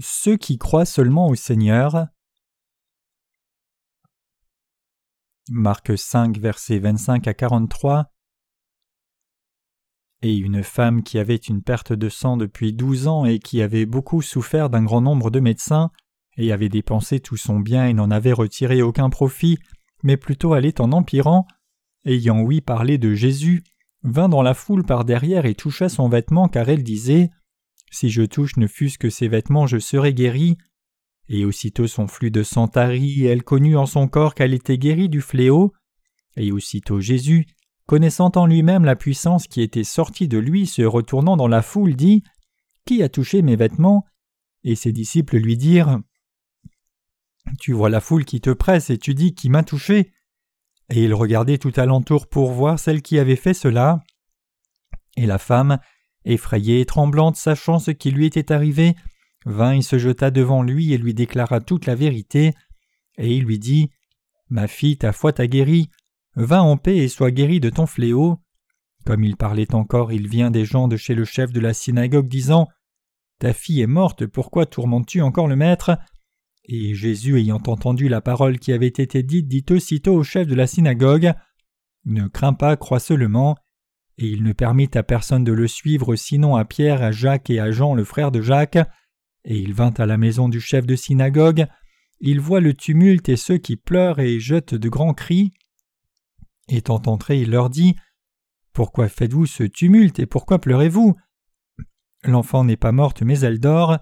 Ceux qui croient seulement au Seigneur. Marc 5, versets 25 à 43. Et une femme qui avait une perte de sang depuis douze ans et qui avait beaucoup souffert d'un grand nombre de médecins, et avait dépensé tout son bien et n'en avait retiré aucun profit, mais plutôt allait en empirant, ayant ouï parler de Jésus, vint dans la foule par derrière et toucha son vêtement car elle disait Si je touche ne fût-ce que ses vêtements, je serai guérie. Et aussitôt son flux de sang tarit, elle connut en son corps qu'elle était guérie du fléau. Et aussitôt Jésus, connaissant en lui-même la puissance qui était sortie de lui, se retournant dans la foule, dit Qui a touché mes vêtements? Et ses disciples lui dirent Tu vois la foule qui te presse et tu dis Qui m'a touché et il regardait tout alentour pour voir celle qui avait fait cela. Et la femme, effrayée et tremblante, sachant ce qui lui était arrivé, vint et se jeta devant lui et lui déclara toute la vérité. Et il lui dit Ma fille, ta foi t'a guérie, va en paix et sois guérie de ton fléau. Comme il parlait encore, il vient des gens de chez le chef de la synagogue disant Ta fille est morte, pourquoi tourmentes-tu encore le maître? Et Jésus, ayant entendu la parole qui avait été dite, dit aussitôt au chef de la synagogue Ne crains pas, crois seulement. Et il ne permit à personne de le suivre, sinon à Pierre, à Jacques et à Jean, le frère de Jacques. Et il vint à la maison du chef de synagogue. Il voit le tumulte et ceux qui pleurent et jettent de grands cris. Étant entré, il leur dit Pourquoi faites-vous ce tumulte et pourquoi pleurez-vous? L'enfant n'est pas morte, mais elle dort.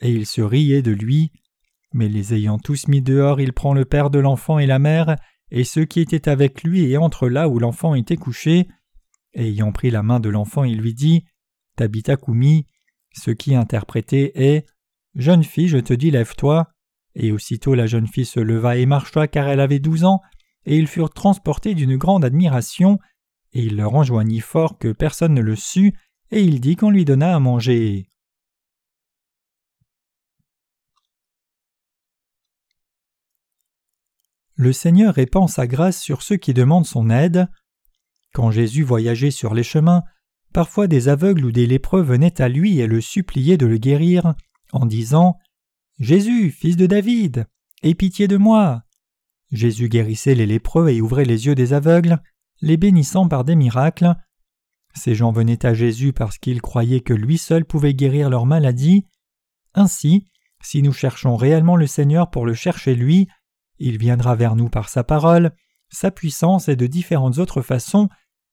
Et il se riait de lui. Mais les ayant tous mis dehors, il prend le père de l'enfant et la mère, et ceux qui étaient avec lui et entre là où l'enfant était couché. Et ayant pris la main de l'enfant, il lui dit Tabitha Kumi, ce qui interprété est Jeune fille, je te dis, lève-toi. Et aussitôt la jeune fille se leva et marcha car elle avait douze ans, et ils furent transportés d'une grande admiration, et il leur enjoignit fort que personne ne le sût, et il dit qu'on lui donna à manger. le Seigneur répand sa grâce sur ceux qui demandent son aide. Quand Jésus voyageait sur les chemins, parfois des aveugles ou des lépreux venaient à lui et le suppliaient de le guérir, en disant Jésus, fils de David, aie pitié de moi. Jésus guérissait les lépreux et ouvrait les yeux des aveugles, les bénissant par des miracles. Ces gens venaient à Jésus parce qu'ils croyaient que lui seul pouvait guérir leur maladie. Ainsi, si nous cherchons réellement le Seigneur pour le chercher lui, il viendra vers nous par sa parole, sa puissance et de différentes autres façons,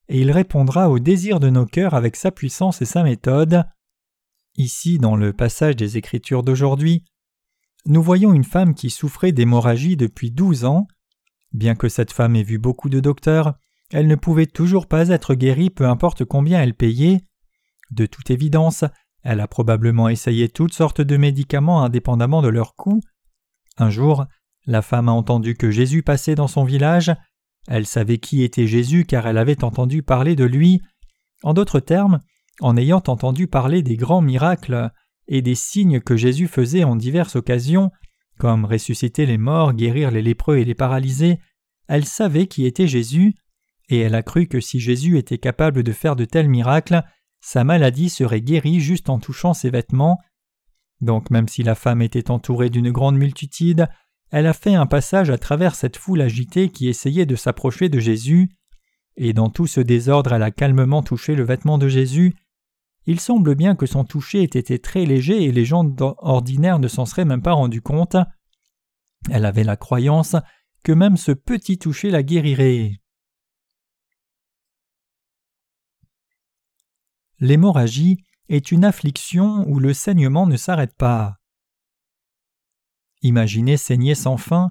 et il répondra aux désirs de nos cœurs avec sa puissance et sa méthode. Ici, dans le passage des Écritures d'aujourd'hui, nous voyons une femme qui souffrait d'hémorragie depuis douze ans. Bien que cette femme ait vu beaucoup de docteurs, elle ne pouvait toujours pas être guérie peu importe combien elle payait. De toute évidence, elle a probablement essayé toutes sortes de médicaments indépendamment de leur coût. Un jour, la femme a entendu que Jésus passait dans son village. Elle savait qui était Jésus car elle avait entendu parler de lui. En d'autres termes, en ayant entendu parler des grands miracles et des signes que Jésus faisait en diverses occasions, comme ressusciter les morts, guérir les lépreux et les paralysés, elle savait qui était Jésus, et elle a cru que si Jésus était capable de faire de tels miracles, sa maladie serait guérie juste en touchant ses vêtements. Donc même si la femme était entourée d'une grande multitude, elle a fait un passage à travers cette foule agitée qui essayait de s'approcher de Jésus, et dans tout ce désordre elle a calmement touché le vêtement de Jésus. Il semble bien que son toucher ait été très léger et les gens ordinaires ne s'en seraient même pas rendus compte. Elle avait la croyance que même ce petit toucher la guérirait. L'hémorragie est une affliction où le saignement ne s'arrête pas. Imaginez saigner sans fin.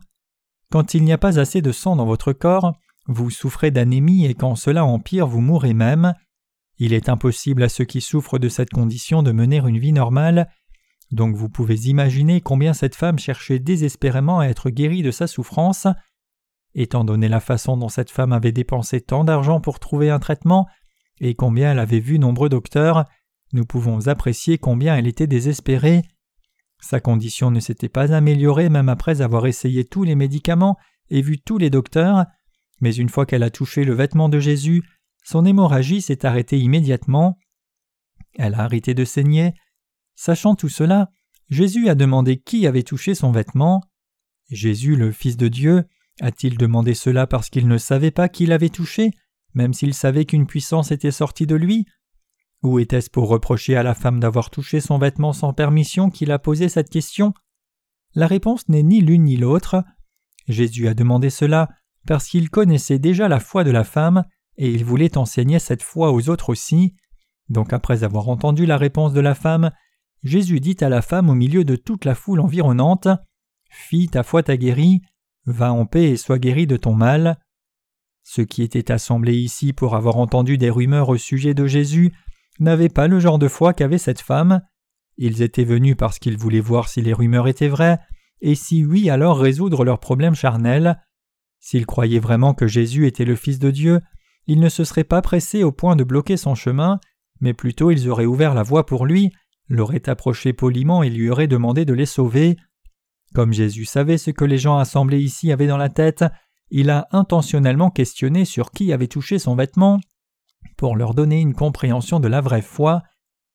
Quand il n'y a pas assez de sang dans votre corps, vous souffrez d'anémie et quand cela empire, vous mourrez même. Il est impossible à ceux qui souffrent de cette condition de mener une vie normale, donc vous pouvez imaginer combien cette femme cherchait désespérément à être guérie de sa souffrance. Étant donné la façon dont cette femme avait dépensé tant d'argent pour trouver un traitement, et combien elle avait vu nombreux docteurs, nous pouvons apprécier combien elle était désespérée. Sa condition ne s'était pas améliorée même après avoir essayé tous les médicaments et vu tous les docteurs, mais une fois qu'elle a touché le vêtement de Jésus, son hémorragie s'est arrêtée immédiatement. Elle a arrêté de saigner. Sachant tout cela, Jésus a demandé qui avait touché son vêtement. Jésus, le Fils de Dieu, a-t-il demandé cela parce qu'il ne savait pas qui l'avait touché, même s'il savait qu'une puissance était sortie de lui? Ou était-ce pour reprocher à la femme d'avoir touché son vêtement sans permission qu'il a posé cette question? La réponse n'est ni l'une ni l'autre. Jésus a demandé cela parce qu'il connaissait déjà la foi de la femme et il voulait enseigner cette foi aux autres aussi. Donc après avoir entendu la réponse de la femme, Jésus dit à la femme au milieu de toute la foule environnante Fille, ta foi t'a guéri, va en paix et sois guéri de ton mal. Ceux qui étaient assemblés ici pour avoir entendu des rumeurs au sujet de Jésus n'avaient pas le genre de foi qu'avait cette femme. Ils étaient venus parce qu'ils voulaient voir si les rumeurs étaient vraies, et si oui, alors résoudre leurs problèmes charnels. S'ils croyaient vraiment que Jésus était le Fils de Dieu, ils ne se seraient pas pressés au point de bloquer son chemin, mais plutôt ils auraient ouvert la voie pour lui, l'auraient approché poliment et lui auraient demandé de les sauver. Comme Jésus savait ce que les gens assemblés ici avaient dans la tête, il a intentionnellement questionné sur qui avait touché son vêtement pour leur donner une compréhension de la vraie foi,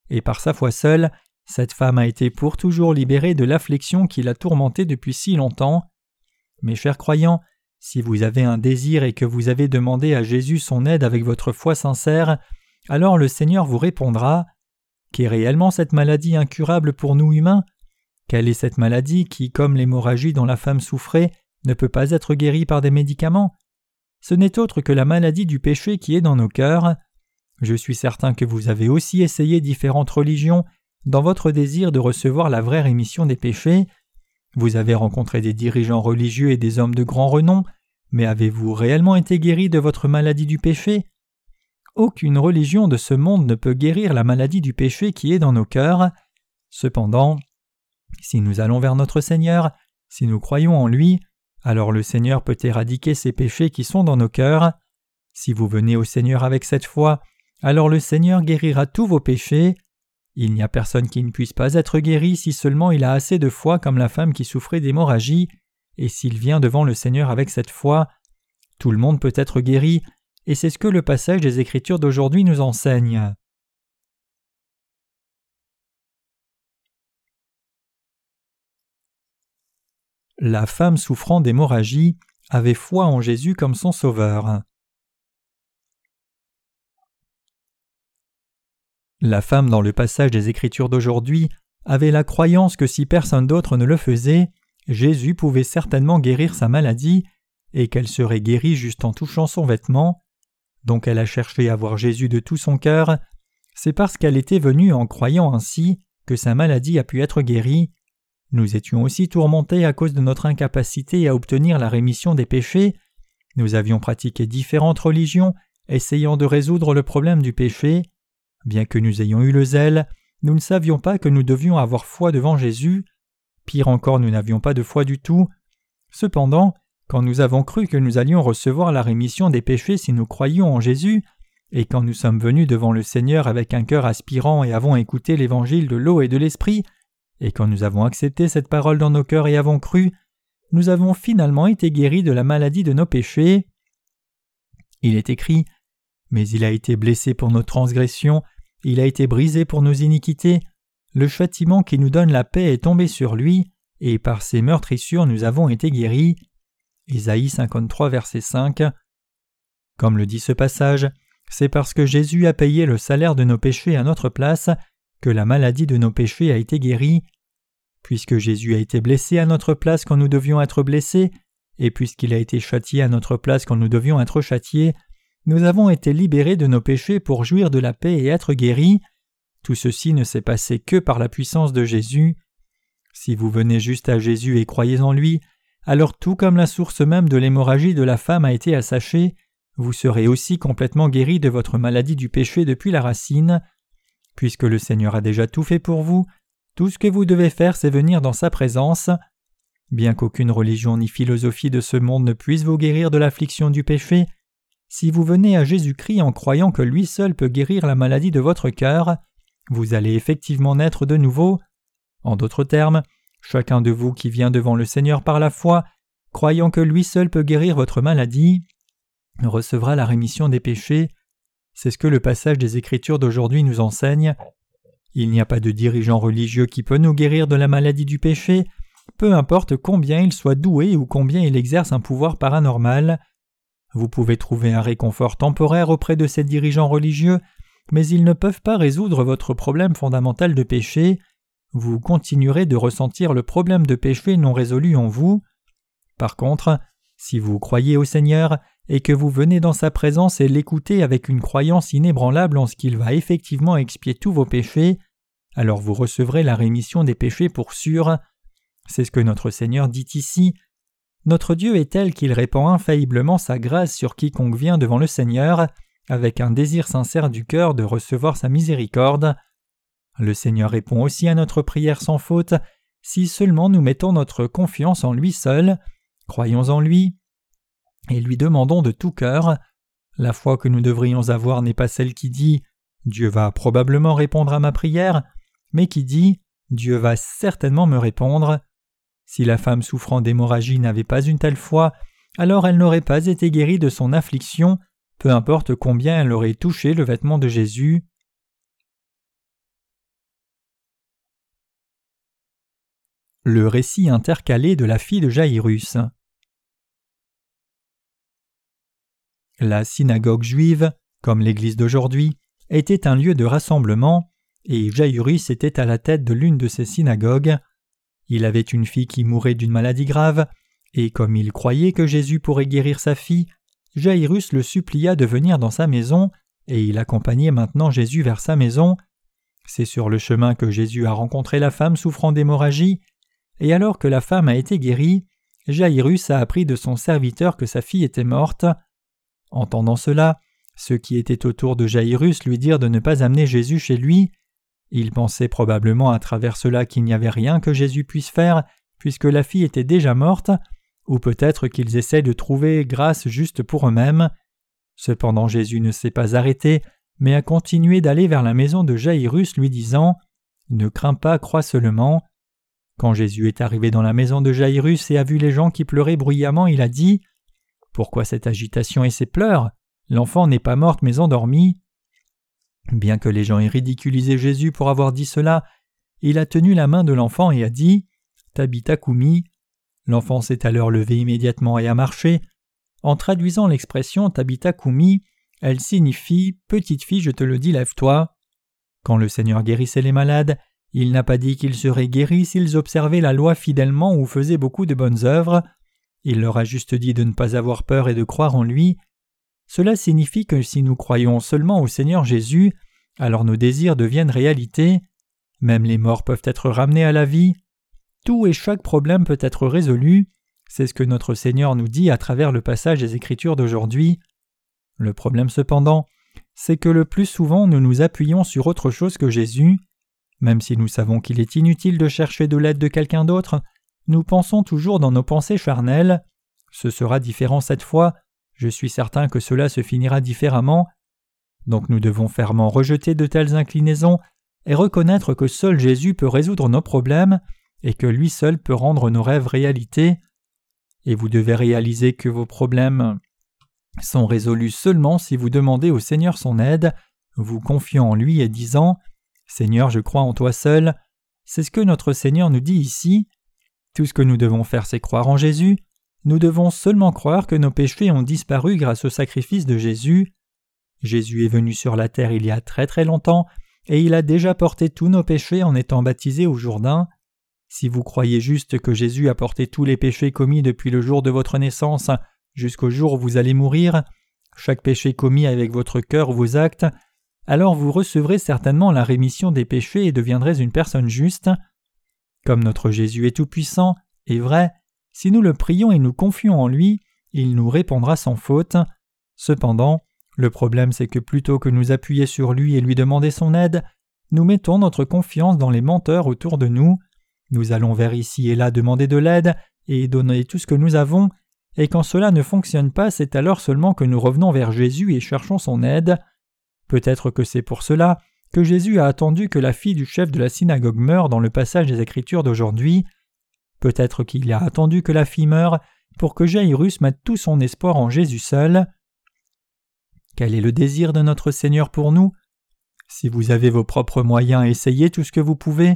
et par sa foi seule, cette femme a été pour toujours libérée de l'affliction qui l'a tourmentée depuis si longtemps. Mes chers croyants, si vous avez un désir et que vous avez demandé à Jésus son aide avec votre foi sincère, alors le Seigneur vous répondra. Qu'est réellement cette maladie incurable pour nous humains? Quelle est cette maladie qui, comme l'hémorragie dont la femme souffrait, ne peut pas être guérie par des médicaments? Ce n'est autre que la maladie du péché qui est dans nos cœurs. Je suis certain que vous avez aussi essayé différentes religions dans votre désir de recevoir la vraie rémission des péchés. Vous avez rencontré des dirigeants religieux et des hommes de grand renom, mais avez-vous réellement été guéri de votre maladie du péché? Aucune religion de ce monde ne peut guérir la maladie du péché qui est dans nos cœurs. Cependant, si nous allons vers notre Seigneur, si nous croyons en lui, alors le Seigneur peut éradiquer ces péchés qui sont dans nos cœurs. Si vous venez au Seigneur avec cette foi, alors le Seigneur guérira tous vos péchés. Il n'y a personne qui ne puisse pas être guéri si seulement il a assez de foi comme la femme qui souffrait d'hémorragie, et s'il vient devant le Seigneur avec cette foi, tout le monde peut être guéri, et c'est ce que le passage des Écritures d'aujourd'hui nous enseigne. La femme souffrant d'hémorragie avait foi en Jésus comme son sauveur. La femme dans le passage des Écritures d'aujourd'hui avait la croyance que si personne d'autre ne le faisait, Jésus pouvait certainement guérir sa maladie, et qu'elle serait guérie juste en touchant son vêtement. Donc elle a cherché à voir Jésus de tout son cœur. C'est parce qu'elle était venue en croyant ainsi que sa maladie a pu être guérie. Nous étions aussi tourmentés à cause de notre incapacité à obtenir la rémission des péchés. Nous avions pratiqué différentes religions, essayant de résoudre le problème du péché. Bien que nous ayons eu le zèle, nous ne savions pas que nous devions avoir foi devant Jésus. Pire encore, nous n'avions pas de foi du tout. Cependant, quand nous avons cru que nous allions recevoir la rémission des péchés si nous croyions en Jésus, et quand nous sommes venus devant le Seigneur avec un cœur aspirant et avons écouté l'évangile de l'eau et de l'esprit, et quand nous avons accepté cette parole dans nos cœurs et avons cru, nous avons finalement été guéris de la maladie de nos péchés. Il est écrit mais il a été blessé pour nos transgressions, il a été brisé pour nos iniquités, le châtiment qui nous donne la paix est tombé sur lui, et par ses meurtrissures nous avons été guéris. Isaïe 53, verset 5. Comme le dit ce passage, c'est parce que Jésus a payé le salaire de nos péchés à notre place que la maladie de nos péchés a été guérie. Puisque Jésus a été blessé à notre place quand nous devions être blessés, et puisqu'il a été châtié à notre place quand nous devions être châtiés, nous avons été libérés de nos péchés pour jouir de la paix et être guéris. Tout ceci ne s'est passé que par la puissance de Jésus. Si vous venez juste à Jésus et croyez en lui, alors tout comme la source même de l'hémorragie de la femme a été assachée, vous serez aussi complètement guéri de votre maladie du péché depuis la racine. Puisque le Seigneur a déjà tout fait pour vous, tout ce que vous devez faire c'est venir dans sa présence. Bien qu'aucune religion ni philosophie de ce monde ne puisse vous guérir de l'affliction du péché, si vous venez à Jésus-Christ en croyant que lui seul peut guérir la maladie de votre cœur, vous allez effectivement naître de nouveau. En d'autres termes, chacun de vous qui vient devant le Seigneur par la foi, croyant que lui seul peut guérir votre maladie, recevra la rémission des péchés. C'est ce que le passage des Écritures d'aujourd'hui nous enseigne. Il n'y a pas de dirigeant religieux qui peut nous guérir de la maladie du péché, peu importe combien il soit doué ou combien il exerce un pouvoir paranormal. Vous pouvez trouver un réconfort temporaire auprès de ces dirigeants religieux, mais ils ne peuvent pas résoudre votre problème fondamental de péché. Vous continuerez de ressentir le problème de péché non résolu en vous. Par contre, si vous croyez au Seigneur et que vous venez dans sa présence et l'écoutez avec une croyance inébranlable en ce qu'il va effectivement expier tous vos péchés, alors vous recevrez la rémission des péchés pour sûr. C'est ce que notre Seigneur dit ici. Notre Dieu est tel qu'il répand infailliblement sa grâce sur quiconque vient devant le Seigneur, avec un désir sincère du cœur de recevoir sa miséricorde. Le Seigneur répond aussi à notre prière sans faute, si seulement nous mettons notre confiance en lui seul, croyons en lui, et lui demandons de tout cœur. La foi que nous devrions avoir n'est pas celle qui dit Dieu va probablement répondre à ma prière, mais qui dit Dieu va certainement me répondre. Si la femme souffrant d'hémorragie n'avait pas une telle foi, alors elle n'aurait pas été guérie de son affliction, peu importe combien elle aurait touché le vêtement de Jésus. Le récit intercalé de la fille de Jairus. La synagogue juive, comme l'Église d'aujourd'hui, était un lieu de rassemblement, et Jairus était à la tête de l'une de ces synagogues. Il avait une fille qui mourait d'une maladie grave, et comme il croyait que Jésus pourrait guérir sa fille, Jairus le supplia de venir dans sa maison, et il accompagnait maintenant Jésus vers sa maison. C'est sur le chemin que Jésus a rencontré la femme souffrant d'hémorragie, et alors que la femme a été guérie, Jairus a appris de son serviteur que sa fille était morte. Entendant cela, ceux qui étaient autour de Jairus lui dirent de ne pas amener Jésus chez lui, ils pensaient probablement à travers cela qu'il n'y avait rien que Jésus puisse faire, puisque la fille était déjà morte, ou peut-être qu'ils essaient de trouver grâce juste pour eux-mêmes. Cependant Jésus ne s'est pas arrêté, mais a continué d'aller vers la maison de Jairus lui disant Ne crains pas, crois seulement. Quand Jésus est arrivé dans la maison de Jairus et a vu les gens qui pleuraient bruyamment, il a dit Pourquoi cette agitation et ces pleurs? L'enfant n'est pas morte mais endormie. Bien que les gens aient ridiculisé Jésus pour avoir dit cela, il a tenu la main de l'enfant et a dit Tabitha Kumi. L'enfant s'est alors levé immédiatement et a marché. En traduisant l'expression Tabitha Kumi, elle signifie Petite fille, je te le dis, lève-toi. Quand le Seigneur guérissait les malades, il n'a pas dit qu'ils seraient guéris s'ils observaient la loi fidèlement ou faisaient beaucoup de bonnes œuvres. Il leur a juste dit de ne pas avoir peur et de croire en lui. Cela signifie que si nous croyons seulement au Seigneur Jésus, alors nos désirs deviennent réalité. Même les morts peuvent être ramenés à la vie. Tout et chaque problème peut être résolu. C'est ce que notre Seigneur nous dit à travers le passage des Écritures d'aujourd'hui. Le problème cependant, c'est que le plus souvent nous nous appuyons sur autre chose que Jésus. Même si nous savons qu'il est inutile de chercher de l'aide de quelqu'un d'autre, nous pensons toujours dans nos pensées charnelles. Ce sera différent cette fois, je suis certain que cela se finira différemment. Donc nous devons fermement rejeter de telles inclinaisons et reconnaître que seul Jésus peut résoudre nos problèmes et que lui seul peut rendre nos rêves réalité. Et vous devez réaliser que vos problèmes sont résolus seulement si vous demandez au Seigneur son aide, vous confiant en lui et disant Seigneur, je crois en toi seul. C'est ce que notre Seigneur nous dit ici. Tout ce que nous devons faire, c'est croire en Jésus, nous devons seulement croire que nos péchés ont disparu grâce au sacrifice de Jésus. Jésus est venu sur la terre il y a très très longtemps, et il a déjà porté tous nos péchés en étant baptisé au Jourdain. Si vous croyez juste que Jésus a porté tous les péchés commis depuis le jour de votre naissance jusqu'au jour où vous allez mourir, chaque péché commis avec votre cœur ou vos actes, alors vous recevrez certainement la rémission des péchés et deviendrez une personne juste. Comme notre Jésus est tout-puissant et vrai, si nous le prions et nous confions en lui, il nous répondra sans faute. Cependant, le problème c'est que plutôt que nous appuyer sur lui et lui demander son aide, nous mettons notre confiance dans les menteurs autour de nous. Nous allons vers ici et là demander de l'aide et donner tout ce que nous avons, et quand cela ne fonctionne pas, c'est alors seulement que nous revenons vers Jésus et cherchons son aide. Peut-être que c'est pour cela que Jésus a attendu que la fille du chef de la synagogue meure dans le passage des Écritures d'aujourd'hui. Peut-être qu'il a attendu que la fille meure pour que Jairus mette tout son espoir en Jésus seul. Quel est le désir de notre Seigneur pour nous? Si vous avez vos propres moyens, essayez tout ce que vous pouvez,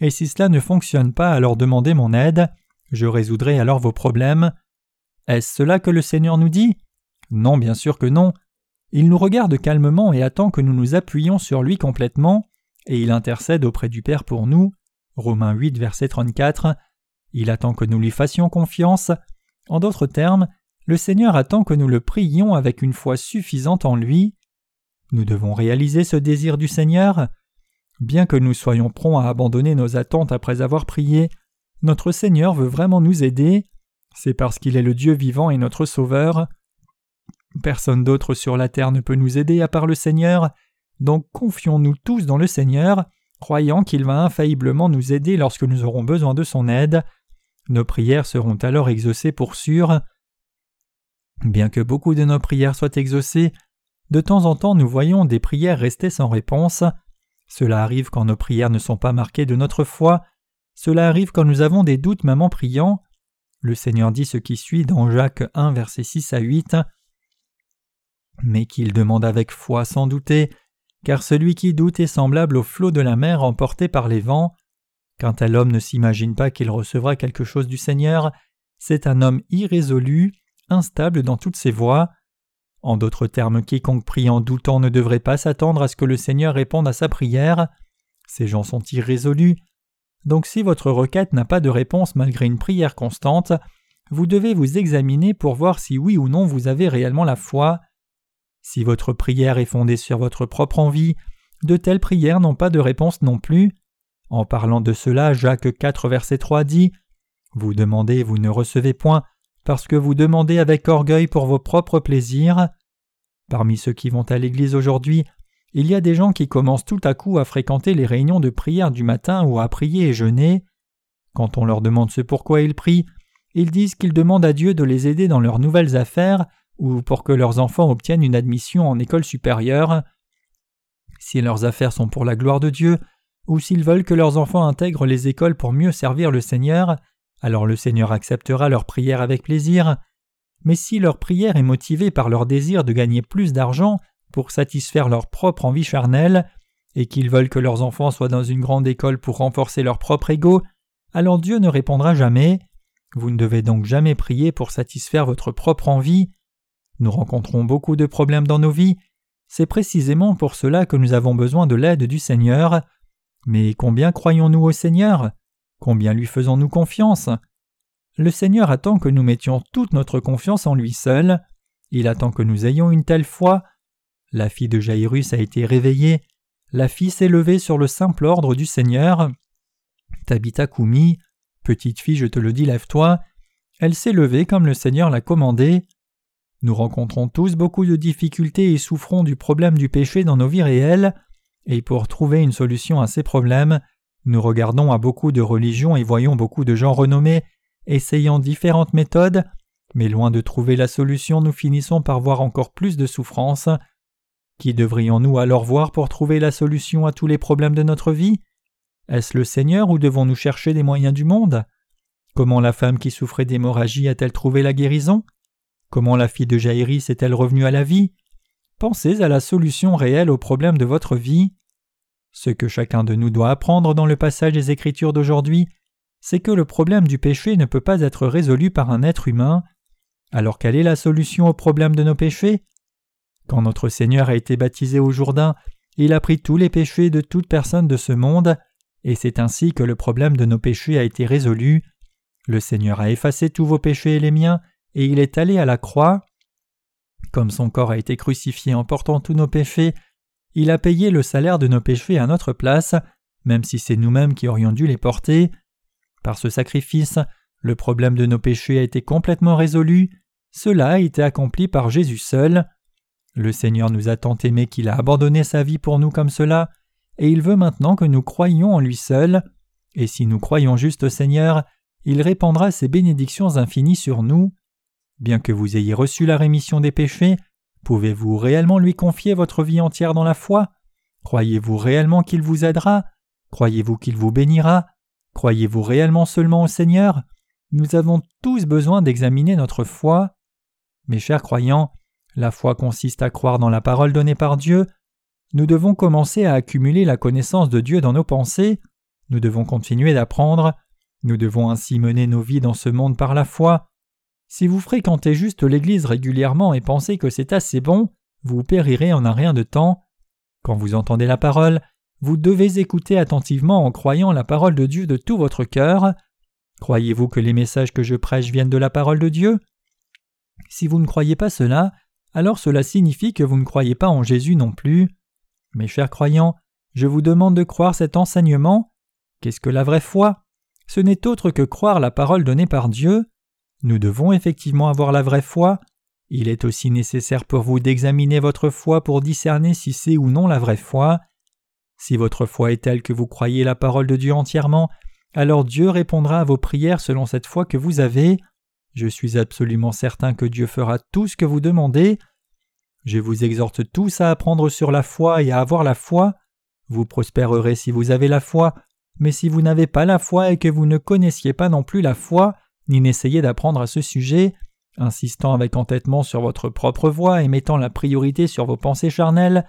et si cela ne fonctionne pas, alors demandez mon aide, je résoudrai alors vos problèmes. Est-ce cela que le Seigneur nous dit? Non, bien sûr que non. Il nous regarde calmement et attend que nous nous appuyions sur lui complètement, et il intercède auprès du Père pour nous. Romains 8, verset 34. Il attend que nous lui fassions confiance. En d'autres termes, le Seigneur attend que nous le prions avec une foi suffisante en lui. Nous devons réaliser ce désir du Seigneur. Bien que nous soyons prompts à abandonner nos attentes après avoir prié, notre Seigneur veut vraiment nous aider. C'est parce qu'il est le Dieu vivant et notre Sauveur. Personne d'autre sur la terre ne peut nous aider à part le Seigneur, donc confions-nous tous dans le Seigneur, croyant qu'il va infailliblement nous aider lorsque nous aurons besoin de son aide. Nos prières seront alors exaucées pour sûr. Bien que beaucoup de nos prières soient exaucées, de temps en temps nous voyons des prières rester sans réponse. Cela arrive quand nos prières ne sont pas marquées de notre foi, cela arrive quand nous avons des doutes même en priant. Le Seigneur dit ce qui suit dans Jacques 1 verset 6 à 8 mais qu'il demande avec foi sans douter, car celui qui doute est semblable au flot de la mer emporté par les vents. Quant à l'homme ne s'imagine pas qu'il recevra quelque chose du Seigneur, c'est un homme irrésolu, instable dans toutes ses voies. En d'autres termes, quiconque prie en doutant ne devrait pas s'attendre à ce que le Seigneur réponde à sa prière. Ces gens sont irrésolus. Donc si votre requête n'a pas de réponse malgré une prière constante, vous devez vous examiner pour voir si oui ou non vous avez réellement la foi. Si votre prière est fondée sur votre propre envie, de telles prières n'ont pas de réponse non plus. En parlant de cela, Jacques 4 verset 3 dit Vous demandez, vous ne recevez point, parce que vous demandez avec orgueil pour vos propres plaisirs. Parmi ceux qui vont à l'église aujourd'hui, il y a des gens qui commencent tout à coup à fréquenter les réunions de prière du matin ou à prier et jeûner. Quand on leur demande ce pourquoi ils prient, ils disent qu'ils demandent à Dieu de les aider dans leurs nouvelles affaires ou pour que leurs enfants obtiennent une admission en école supérieure. Si leurs affaires sont pour la gloire de Dieu, ou s'ils veulent que leurs enfants intègrent les écoles pour mieux servir le Seigneur, alors le Seigneur acceptera leur prière avec plaisir. Mais si leur prière est motivée par leur désir de gagner plus d'argent pour satisfaire leur propre envie charnelle, et qu'ils veulent que leurs enfants soient dans une grande école pour renforcer leur propre ego, alors Dieu ne répondra jamais. Vous ne devez donc jamais prier pour satisfaire votre propre envie, nous rencontrons beaucoup de problèmes dans nos vies, c'est précisément pour cela que nous avons besoin de l'aide du Seigneur. Mais combien croyons-nous au Seigneur? Combien lui faisons-nous confiance? Le Seigneur attend que nous mettions toute notre confiance en lui seul. Il attend que nous ayons une telle foi. La fille de Jairus a été réveillée. La fille s'est levée sur le simple ordre du Seigneur. Tabitha Koumi, petite fille, je te le dis, lève-toi. Elle s'est levée comme le Seigneur l'a commandé. Nous rencontrons tous beaucoup de difficultés et souffrons du problème du péché dans nos vies réelles, et pour trouver une solution à ces problèmes, nous regardons à beaucoup de religions et voyons beaucoup de gens renommés essayant différentes méthodes, mais loin de trouver la solution, nous finissons par voir encore plus de souffrances. Qui devrions-nous alors voir pour trouver la solution à tous les problèmes de notre vie? Est-ce le Seigneur ou devons-nous chercher des moyens du monde? Comment la femme qui souffrait d'hémorragie a-t-elle trouvé la guérison? Comment la fille de Jaïris est-elle revenue à la vie? Pensez à la solution réelle au problème de votre vie. Ce que chacun de nous doit apprendre dans le passage des Écritures d'aujourd'hui, c'est que le problème du péché ne peut pas être résolu par un être humain. Alors quelle est la solution au problème de nos péchés? Quand notre Seigneur a été baptisé au Jourdain, il a pris tous les péchés de toute personne de ce monde, et c'est ainsi que le problème de nos péchés a été résolu. Le Seigneur a effacé tous vos péchés et les miens, et il est allé à la croix. Comme son corps a été crucifié en portant tous nos péchés, il a payé le salaire de nos péchés à notre place, même si c'est nous-mêmes qui aurions dû les porter. Par ce sacrifice, le problème de nos péchés a été complètement résolu, cela a été accompli par Jésus seul. Le Seigneur nous a tant aimés qu'il a abandonné sa vie pour nous comme cela, et il veut maintenant que nous croyions en lui seul, et si nous croyons juste au Seigneur, il répandra ses bénédictions infinies sur nous. Bien que vous ayez reçu la rémission des péchés, pouvez-vous réellement lui confier votre vie entière dans la foi? Croyez-vous réellement qu'il vous aidera? Croyez-vous qu'il vous bénira? Croyez-vous réellement seulement au Seigneur? Nous avons tous besoin d'examiner notre foi. Mes chers croyants, la foi consiste à croire dans la parole donnée par Dieu. nous devons commencer à accumuler la connaissance de Dieu dans nos pensées, nous devons continuer d'apprendre, nous devons ainsi mener nos vies dans ce monde par la foi. Si vous fréquentez juste l'Église régulièrement et pensez que c'est assez bon, vous périrez en un rien de temps. Quand vous entendez la parole, vous devez écouter attentivement en croyant la parole de Dieu de tout votre cœur. Croyez-vous que les messages que je prêche viennent de la parole de Dieu? Si vous ne croyez pas cela, alors cela signifie que vous ne croyez pas en Jésus non plus. Mes chers croyants, je vous demande de croire cet enseignement. Qu'est-ce que la vraie foi? Ce n'est autre que croire la parole donnée par Dieu. Nous devons effectivement avoir la vraie foi. Il est aussi nécessaire pour vous d'examiner votre foi pour discerner si c'est ou non la vraie foi. Si votre foi est telle que vous croyez la parole de Dieu entièrement, alors Dieu répondra à vos prières selon cette foi que vous avez. Je suis absolument certain que Dieu fera tout ce que vous demandez. Je vous exhorte tous à apprendre sur la foi et à avoir la foi. Vous prospérerez si vous avez la foi, mais si vous n'avez pas la foi et que vous ne connaissiez pas non plus la foi, ni n'essayez d'apprendre à ce sujet, insistant avec entêtement sur votre propre voie et mettant la priorité sur vos pensées charnelles,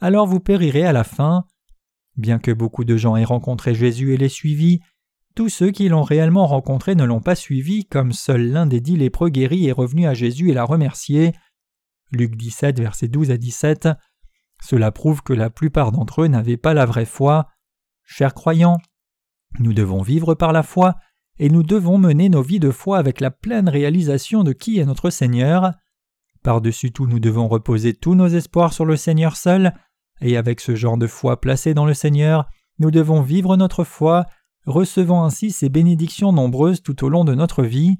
alors vous périrez à la fin. Bien que beaucoup de gens aient rencontré Jésus et l'aient suivi, tous ceux qui l'ont réellement rencontré ne l'ont pas suivi, comme seul l'un des dix lépreux guéris est revenu à Jésus et l'a remercié. Luc 17, versets 12 à 17. Cela prouve que la plupart d'entre eux n'avaient pas la vraie foi. Chers croyants, nous devons vivre par la foi, et nous devons mener nos vies de foi avec la pleine réalisation de qui est notre Seigneur. Par-dessus tout, nous devons reposer tous nos espoirs sur le Seigneur seul, et avec ce genre de foi placée dans le Seigneur, nous devons vivre notre foi recevant ainsi ces bénédictions nombreuses tout au long de notre vie.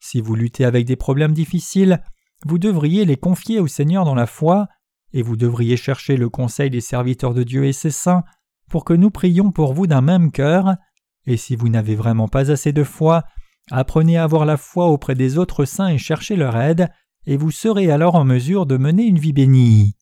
Si vous luttez avec des problèmes difficiles, vous devriez les confier au Seigneur dans la foi, et vous devriez chercher le conseil des serviteurs de Dieu et ses saints pour que nous prions pour vous d'un même cœur, et si vous n'avez vraiment pas assez de foi, apprenez à avoir la foi auprès des autres saints et cherchez leur aide, et vous serez alors en mesure de mener une vie bénie.